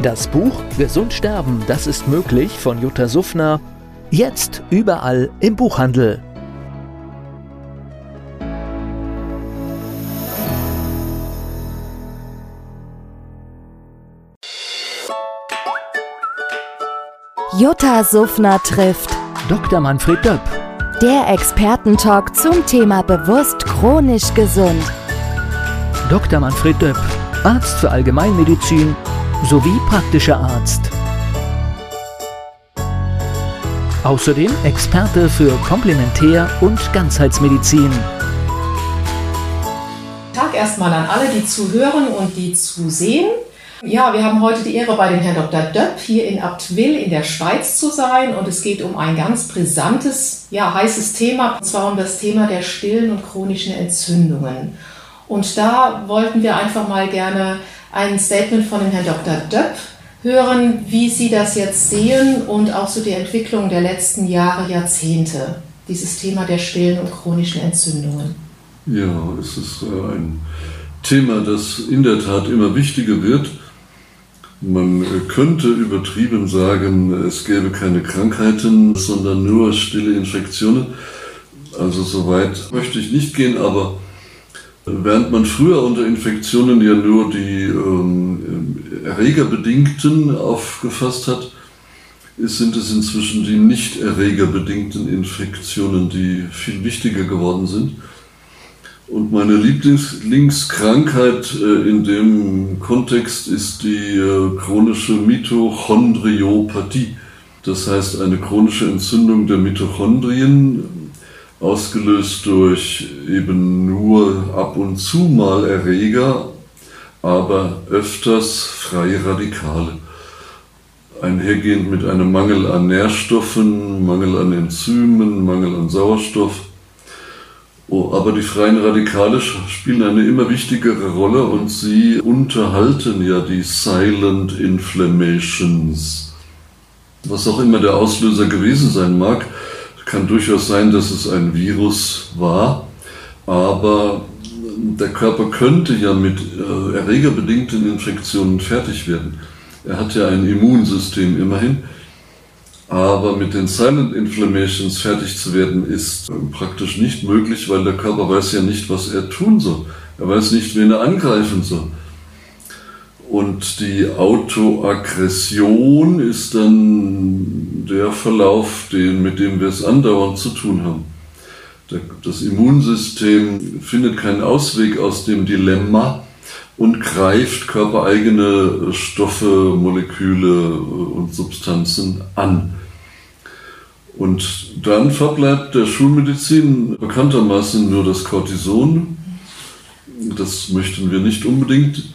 Das Buch Gesund sterben, das ist möglich von Jutta Suffner. Jetzt überall im Buchhandel. Jutta Suffner trifft Dr. Manfred Döpp. der Expertentalk zum Thema bewusst chronisch gesund. Dr. Manfred Döpp, Arzt für Allgemeinmedizin sowie praktischer Arzt. Außerdem Experte für Komplementär- und Ganzheitsmedizin. Tag erstmal an alle, die zuhören und die zusehen. Ja, wir haben heute die Ehre, bei dem Herrn Dr. Döpp hier in Abtwil in der Schweiz zu sein. Und es geht um ein ganz brisantes, ja, heißes Thema, und zwar um das Thema der stillen und chronischen Entzündungen. Und da wollten wir einfach mal gerne ein Statement von dem Herrn Dr. Döpp hören, wie Sie das jetzt sehen und auch so die Entwicklung der letzten Jahre, Jahrzehnte, dieses Thema der stillen und chronischen Entzündungen. Ja, es ist äh, ein Thema, das in der Tat immer wichtiger wird. Man äh, könnte übertrieben sagen, es gäbe keine Krankheiten, sondern nur stille Infektionen. Also so weit möchte ich nicht gehen, aber während man früher unter Infektionen ja nur die ähm, erregerbedingten aufgefasst hat, sind es inzwischen die nicht erregerbedingten Infektionen, die viel wichtiger geworden sind. Und meine Lieblingskrankheit äh, in dem Kontext ist die äh, chronische Mitochondriopathie. Das heißt eine chronische Entzündung der Mitochondrien, ausgelöst durch eben nur ab und zu mal Erreger, aber öfters freie Radikale. Einhergehend mit einem Mangel an Nährstoffen, Mangel an Enzymen, Mangel an Sauerstoff Oh, aber die freien Radikale spielen eine immer wichtigere Rolle und sie unterhalten ja die Silent Inflammations. Was auch immer der Auslöser gewesen sein mag, kann durchaus sein, dass es ein Virus war, aber der Körper könnte ja mit äh, erregerbedingten Infektionen fertig werden. Er hat ja ein Immunsystem immerhin aber mit den Silent Inflammations fertig zu werden, ist praktisch nicht möglich, weil der Körper weiß ja nicht, was er tun soll. Er weiß nicht, wen er angreifen soll. Und die Autoaggression ist dann der Verlauf, den, mit dem wir es andauernd zu tun haben. Das Immunsystem findet keinen Ausweg aus dem Dilemma und greift körpereigene Stoffe, Moleküle und Substanzen an. Und dann verbleibt der Schulmedizin bekanntermaßen nur das Cortison. Das möchten wir nicht unbedingt.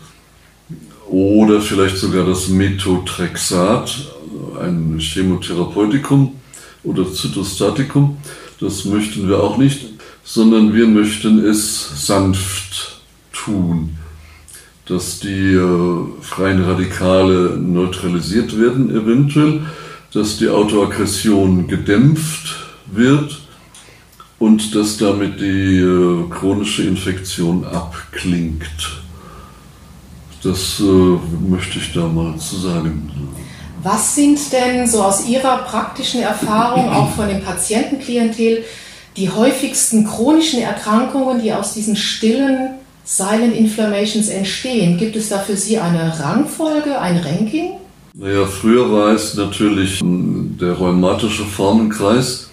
Oder vielleicht sogar das Methotrexat, ein Chemotherapeutikum oder Zytostatikum. Das möchten wir auch nicht, sondern wir möchten es sanft tun, dass die äh, freien Radikale neutralisiert werden eventuell dass die Autoaggression gedämpft wird und dass damit die äh, chronische Infektion abklingt. Das äh, möchte ich da mal zu sagen. Was sind denn so aus Ihrer praktischen Erfahrung, auch von dem Patientenklientel, die häufigsten chronischen Erkrankungen, die aus diesen stillen Silent Inflammations entstehen? Gibt es da für Sie eine Rangfolge, ein Ranking? Naja, früher war es natürlich der rheumatische Formenkreis,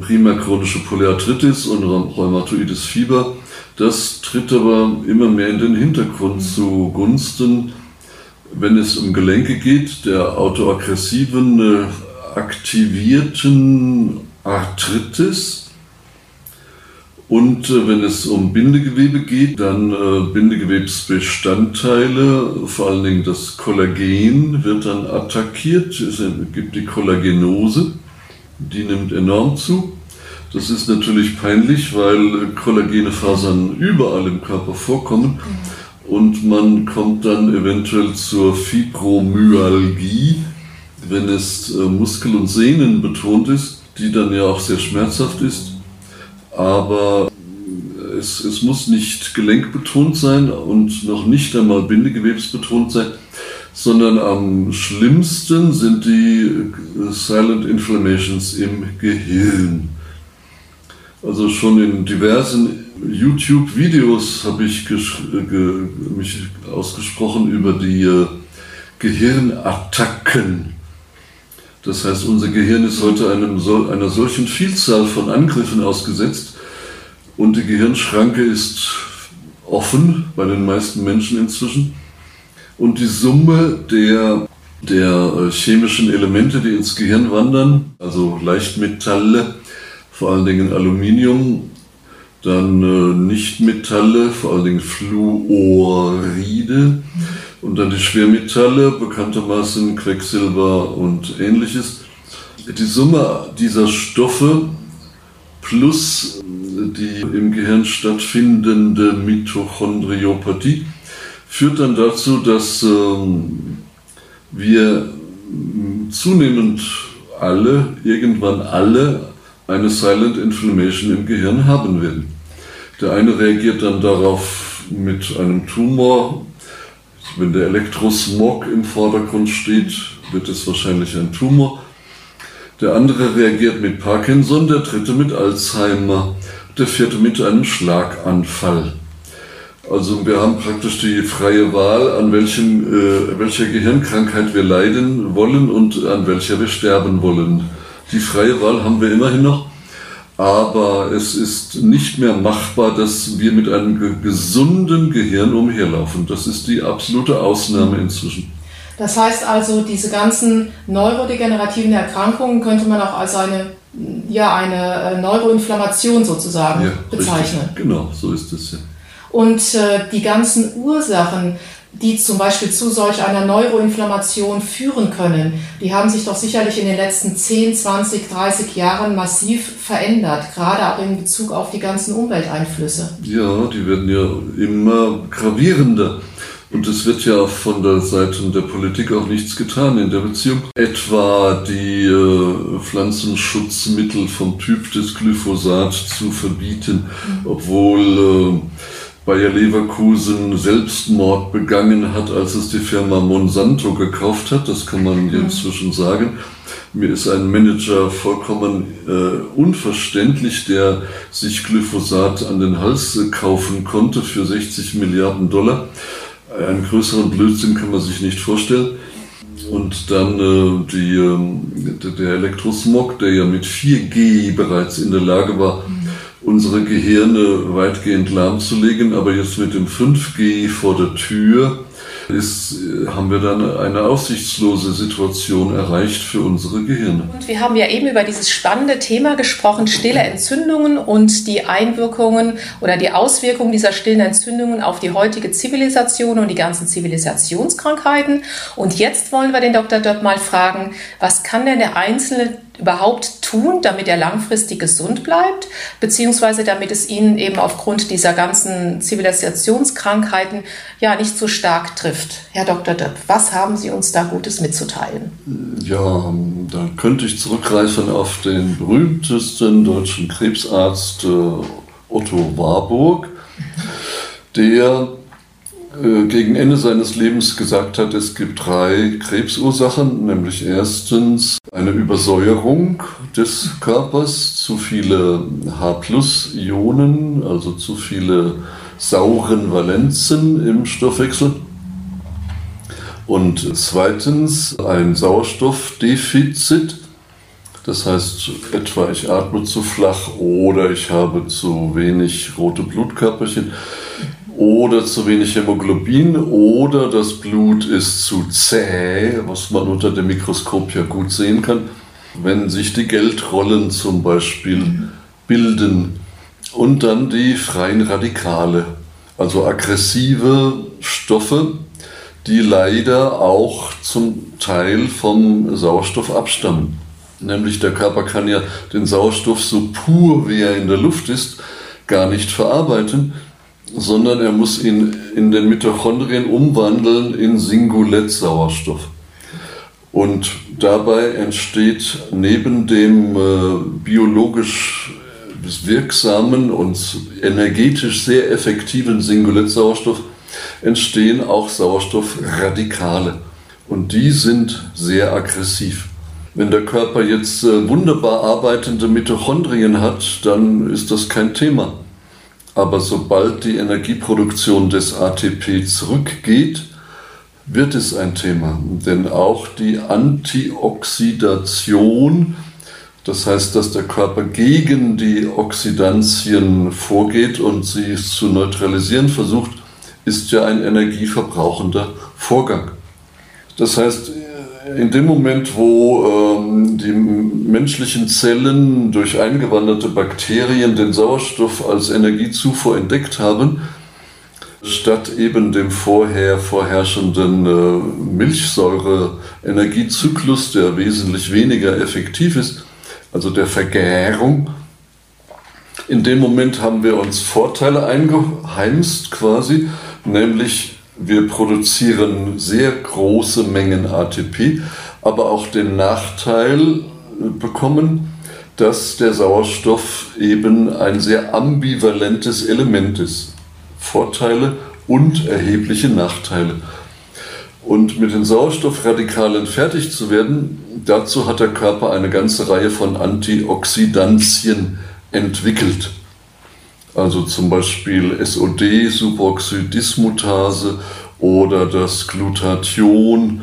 primär chronische Polyarthritis und rheumatoides Fieber. Das tritt aber immer mehr in den Hintergrund zugunsten, wenn es um Gelenke geht, der autoaggressiven, äh, aktivierten Arthritis Und äh, wenn es um Bindegewebe geht, dann äh, Bindegewebsbestandteile, vor allen Dingen das Kollagen wird dann attackiert. Es gibt die Kollagenose, die nimmt enorm zu. Das ist natürlich peinlich, weil kollagene Fasern überall im Körper vorkommen und man kommt dann eventuell zur Fibromyalgie, wenn es äh, Muskel- und Sehnen betont ist, die dann ja auch sehr schmerzhaft ist aber es, es muss nicht gelenkbetont sein und noch nicht einmal bindegewebsbetont sein, sondern am schlimmsten sind die Silent Inflammations im Gehirn. Also schon in diversen YouTube-Videos habe ich mich ausgesprochen über die äh, Gehirnattacken. Das heißt, unser Gehirn ist heute einem, einer solchen Vielzahl von Angriffen ausgesetzt und die Gehirnschranke ist offen bei den meisten Menschen inzwischen. Und die Summe der, der äh, chemischen Elemente, die ins Gehirn wandern, also Leichtmetalle, vor allen Dingen Aluminium, dann äh, Nichtmetalle, vor allen Dingen Fluoride, und dann die Schwermetalle, bekanntermaßen Quecksilber und ähnliches. Die Summe dieser Stoffe plus die im Gehirn stattfindende Mitochondriopathie führt dann dazu, dass ähm, wir zunehmend alle, irgendwann alle, eine Silent Inflammation im Gehirn haben werden. Der eine reagiert dann darauf mit einem Tumor, wenn der Elektrosmog im Vordergrund steht, wird es wahrscheinlich ein Tumor. Der andere reagiert mit Parkinson, der dritte mit Alzheimer, der vierte mit einem Schlaganfall. Also wir haben praktisch die freie Wahl, an welchem, äh, welcher Gehirnkrankheit wir leiden wollen und an welcher wir sterben wollen. Die freie Wahl haben wir immerhin noch aber es ist nicht mehr machbar, dass wir mit einem gesunden Gehirn umherlaufen. Das ist die absolute Ausnahme inzwischen. Das heißt also, diese ganzen neurodegenerativen Erkrankungen könnte man auch als eine, ja, eine äh, Neuroinflammation sozusagen ja, bezeichnen. Richtig. Genau, so ist es ja. Und äh, die ganzen Ursachen, die zum Beispiel zu solch einer Neuroinflammation führen können, die haben sich doch sicherlich in den letzten 10, 20, 30 Jahren massiv verändert, gerade auch in Bezug auf die ganzen Umwelteinflüsse. Ja, die werden ja immer gravierender. Und es wird ja von der Seite der Politik auch nichts getan in der Beziehung. Etwa die äh, Pflanzenschutzmittel vom Typ des Glyphosat zu verbieten, obwohl äh, Bayer Leverkusen Selbstmord begangen hat, als es die Firma Monsanto gekauft hat. Das kann man mhm. inzwischen sagen. Mir ist ein Manager vollkommen äh, unverständlich, der sich Glyphosat an den Hals kaufen konnte für 60 Milliarden Dollar. Einen größeren Blödsinn kann man sich nicht vorstellen. Und dann äh, die, äh, der Elektrosmog, der ja mit 4G bereits in der Lage war, mhm unsere Gehirne weitgehend lahmzulegen, aber jetzt mit dem 5G vor der Tür ist, haben wir dann eine aussichtslose Situation erreicht für unsere Gehirne. Und wir haben ja eben über dieses spannende Thema gesprochen, stille Entzündungen und die Einwirkungen oder die Auswirkungen dieser stillen Entzündungen auf die heutige Zivilisation und die ganzen Zivilisationskrankheiten. Und jetzt wollen wir den Dr. Döpp mal fragen, was kann denn der Einzelne überhaupt tun, damit er langfristig gesund bleibt, beziehungsweise damit es ihn eben aufgrund dieser ganzen Zivilisationskrankheiten ja nicht so stark trifft. Herr Dr. Döpp, was haben Sie uns da Gutes mitzuteilen? Ja, da könnte ich zurückgreifen auf den berühmtesten deutschen Krebsarzt äh, Otto Warburg, der gegen Ende seines Lebens gesagt hat, es gibt drei Krebsursachen, nämlich erstens eine Übersäuerung des Körpers, zu viele H-Ionen, also zu viele sauren Valenzen im Stoffwechsel. Und zweitens ein Sauerstoffdefizit, das heißt etwa ich atme zu flach oder ich habe zu wenig rote Blutkörperchen oder zu wenig Hämoglobin oder das Blut ist zu zäh, was man unter dem Mikroskop ja gut sehen kann. Wenn sich die Geldrollen zum Beispiel bilden, und dann die freien Radikale, also aggressive Stoffe, die leider auch zum Teil vom Sauerstoff abstammen. Nämlich der Körper kann ja den Sauerstoff so pur, wie er in der Luft ist, gar nicht verarbeiten, sondern er muss ihn in den Mitochondrien umwandeln in Singulett-Sauerstoff. Und dabei entsteht neben dem äh, biologisch wirksamen und energetisch sehr effektiven Singulett-Sauerstoff entstehen auch Sauerstoffradikale. Und die sind sehr aggressiv. Wenn der Körper jetzt äh, wunderbar arbeitende Mitochondrien hat, dann ist das kein Thema. Aber sobald die Energieproduktion des ATP zurückgeht, wird es ein Thema. Denn auch die Antioxidation, das heißt, dass der Körper gegen die Oxidantien vorgeht und sie zu neutralisieren versucht, ist ja ein energieverbrauchender Vorgang. Das heißt, in dem Moment, wo ähm, die menschlichen Zellen durch eingewanderte Bakterien den Sauerstoff als Energiezufuhr entdeckt haben, statt eben dem vorher vorherrschenden äh, Milchsäure-Energiezyklus, der wesentlich weniger effektiv ist, also der Vergärung, in dem Moment haben wir uns Vorteile eingeheimst quasi, nämlich wir produzieren sehr große Mengen ATP, aber auch den Nachteil bekommen, dass der Sauerstoff eben ein sehr ambivalentes Element ist. Vorteile und erhebliche Nachteile. Und mit den Sauerstoffradikalen fertig zu werden, dazu hat der Körper eine ganze Reihe von Antioxidantien entwickelt also zum Beispiel SOD, Superoxidismutase oder das Glutathion,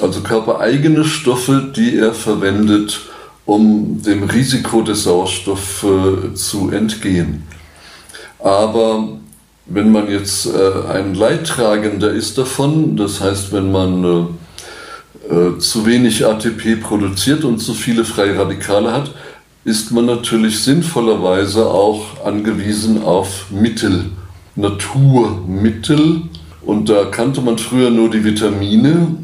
also körpereigene Stoffe, die er verwendet, um dem Risiko des Sauerstoffs äh, zu entgehen. Aber wenn man jetzt äh, ein Leidtragender ist davon, das heißt, wenn man äh, äh zu wenig ATP produziert und zu viele freie Radikale hat, ist man natürlich sinnvollerweise auch angewiesen auf Mittel, Naturmittel. Und da kannte man früher nur die Vitamine,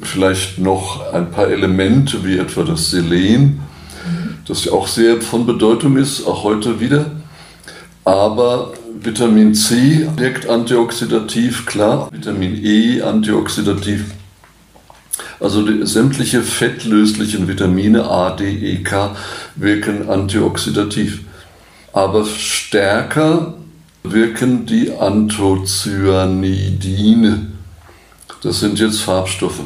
vielleicht noch ein paar Elemente wie etwa das Selen, das ja auch sehr von Bedeutung ist, auch heute wieder. Aber Vitamin C wirkt antioxidativ, klar, Vitamin E antioxidativ. Also die, sämtliche fettlöslichen Vitamine A, D, E, K wirken antioxidativ. Aber stärker wirken die Anthocyanidine. Das sind jetzt Farbstoffe.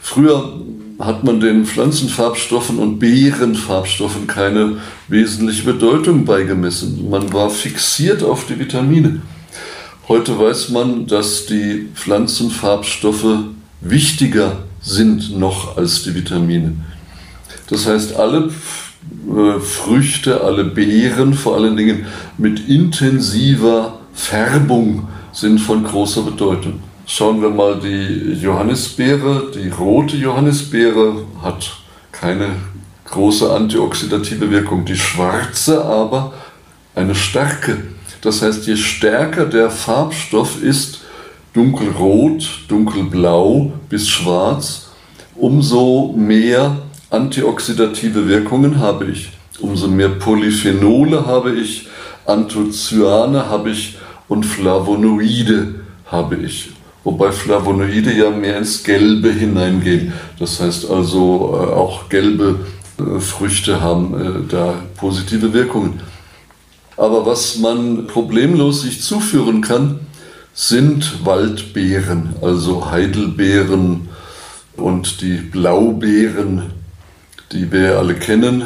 Früher hat man den Pflanzenfarbstoffen und Beerenfarbstoffen keine wesentliche Bedeutung beigemessen. Man war fixiert auf die Vitamine. Heute weiß man, dass die Pflanzenfarbstoffe wichtiger sind noch als die Vitamine. Das heißt, alle äh, Früchte, alle Beeren vor allen Dingen mit intensiver Färbung sind von großer Bedeutung. Schauen wir mal die Johannisbeere. Die rote Johannisbeere hat keine große antioxidative Wirkung. Die schwarze aber eine starke. Das heißt, je stärker der Farbstoff ist, dunkelrot, dunkelblau bis schwarz, umso mehr antioxidative Wirkungen habe ich. Umso mehr Polyphenole habe ich, Anthocyane habe ich und Flavonoide habe ich. Wobei Flavonoide ja mehr ins Gelbe hineingehen. Das heißt also, äh, auch gelbe äh, Früchte haben äh, da positive Wirkungen. Aber was man problemlos sich zuführen kann, sind Waldbeeren, also Heidelbeeren und die Blaubeeren, die wir alle kennen,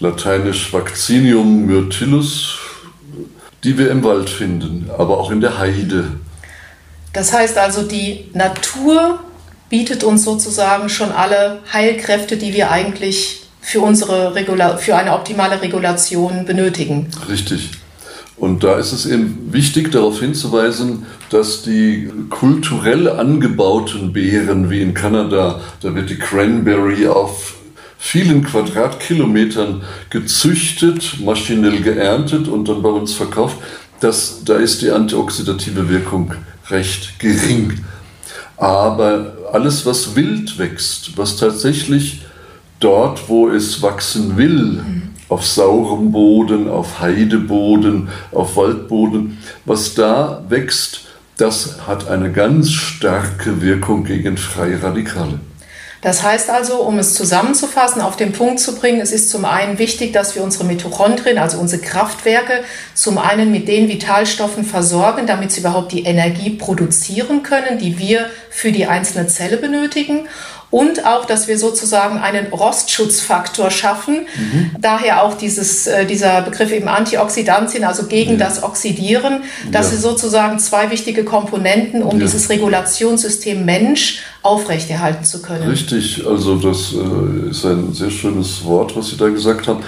lateinisch Vaccinium myrtillus, die wir im Wald finden, aber auch in der Heide. Das heißt also, die Natur bietet uns sozusagen schon alle Heilkräfte, die wir eigentlich für, unsere Regula für eine optimale Regulation benötigen. Richtig. Und da ist es eben wichtig darauf hinzuweisen, dass die kulturell angebauten Beeren wie in Kanada, da wird die Cranberry auf vielen Quadratkilometern gezüchtet, maschinell geerntet und dann bei uns verkauft, das, da ist die antioxidative Wirkung recht gering. Aber alles, was wild wächst, was tatsächlich dort, wo es wachsen will, auf saurem Boden, auf Heideboden, auf Waldboden, was da wächst, das hat eine ganz starke Wirkung gegen freie Radikale. Das heißt also, um es zusammenzufassen, auf den Punkt zu bringen, es ist zum einen wichtig, dass wir unsere Mitochondrien, also unsere Kraftwerke, zum einen mit den Vitalstoffen versorgen, damit sie überhaupt die Energie produzieren können, die wir für die einzelne Zelle benötigen und auch, dass wir sozusagen einen Rostschutzfaktor schaffen. Mhm. Daher auch dieses, äh, dieser Begriff eben Antioxidantien, also gegen ja. das Oxidieren. Das ja. sind sozusagen zwei wichtige Komponenten, um ja. dieses Regulationssystem Mensch aufrechterhalten zu können. Richtig, also das äh, ist ein sehr schönes Wort, was Sie da gesagt haben.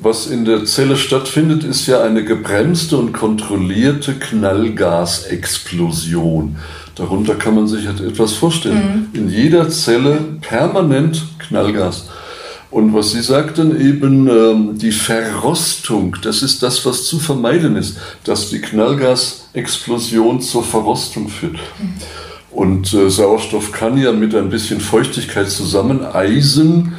Was in der Zelle stattfindet, ist ja eine gebremste und kontrollierte Knallgasexplosion. Darunter kann man sich etwas vorstellen. Mhm. In jeder Zelle permanent Knallgas. Und was Sie sagten, eben ähm, die Verrostung, das ist das, was zu vermeiden ist, dass die Knallgasexplosion zur Verrostung führt. Mhm. Und äh, Sauerstoff kann ja mit ein bisschen Feuchtigkeit zusammen Eisen,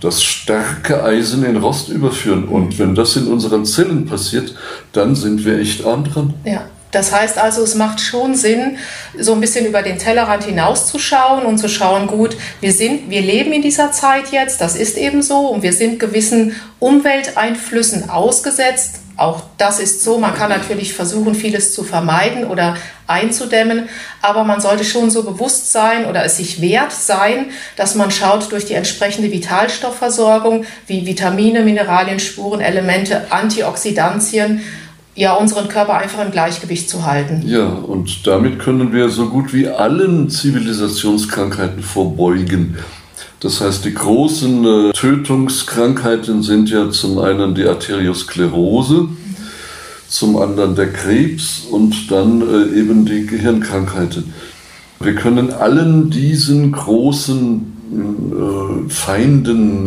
das starke Eisen in Rost überführen. Und wenn das in unseren Zellen passiert, dann sind wir echt arm dran. Ja. Das heißt also, es macht schon Sinn, so ein bisschen über den Tellerrand hinauszuschauen und zu schauen, gut, wir sind, wir leben in dieser Zeit jetzt, das ist eben so und wir sind gewissen Umwelteinflüssen ausgesetzt. Auch das ist so. Man kann natürlich versuchen, vieles zu vermeiden oder einzudämmen, aber man sollte schon so bewusst sein oder es sich wert sein, dass man schaut durch die entsprechende Vitalstoffversorgung wie Vitamine, Mineralien, Spurenelemente, Antioxidantien, ja, unseren Körper einfach im Gleichgewicht zu halten. Ja, und damit können wir so gut wie allen Zivilisationskrankheiten vorbeugen. Das heißt, die großen äh, Tötungskrankheiten sind ja zum einen die Arteriosklerose, zum anderen der Krebs und dann äh, eben die Gehirnkrankheiten. Wir können allen diesen großen äh, Feinden,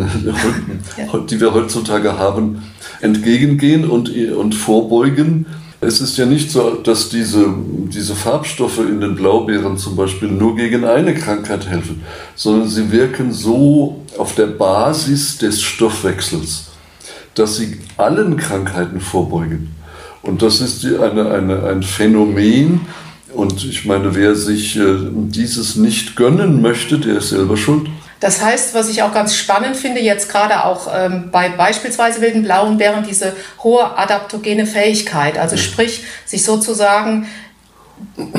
ja. die wir heutzutage haben, entgegengehen und, und vorbeugen. Es ist ja nicht so, dass diese, diese Farbstoffe in den Blaubeeren zum Beispiel nur gegen eine Krankheit helfen, sondern sie wirken so auf der Basis des Stoffwechsels, dass sie allen Krankheiten vorbeugen. Und das ist eine, eine, ein Phänomen, und ich meine, wer sich äh, dieses nicht gönnen möchte, der ist selber schuld. Das heißt, was ich auch ganz spannend finde, jetzt gerade auch ähm, bei beispielsweise wilden blauen Bären, diese hohe adaptogene Fähigkeit, also sprich, sich sozusagen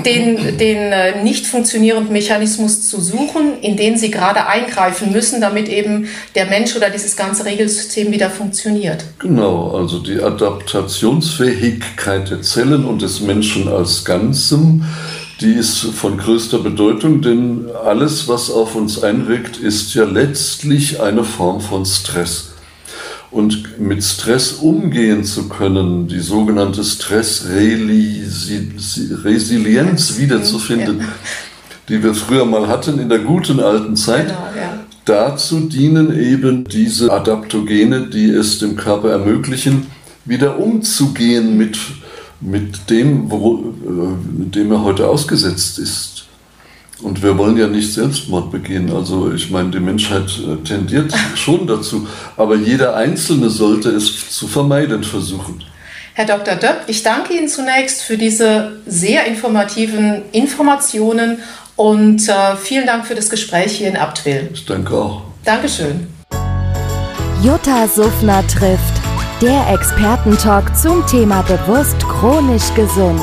den, den äh, nicht funktionierenden Mechanismus zu suchen, in den sie gerade eingreifen müssen, damit eben der Mensch oder dieses ganze Regelsystem wieder funktioniert. Genau, also die Adaptationsfähigkeit der Zellen und des Menschen als Ganzem die ist von größter Bedeutung, denn alles, was auf uns einwirkt, ist ja letztlich eine Form von Stress. Und mit Stress umgehen zu können, die sogenannte Stressresilienz wiederzufinden, die wir früher mal hatten in der guten alten Zeit, genau, ja. dazu dienen eben diese Adaptogene, die es dem Körper ermöglichen, wieder umzugehen mit mit dem, wo, äh, dem er heute ausgesetzt ist. Und wir wollen ja nicht Selbstmord begehen. Also ich meine, die Menschheit äh, tendiert schon dazu. Aber jeder Einzelne sollte es zu vermeiden versuchen. Herr Dr. Döpp, ich danke Ihnen zunächst für diese sehr informativen Informationen und äh, vielen Dank für das Gespräch hier in Abtwil. Ich danke auch. Dankeschön. Jutta Suffner trifft. Der Expertentalk zum Thema bewusst chronisch gesund.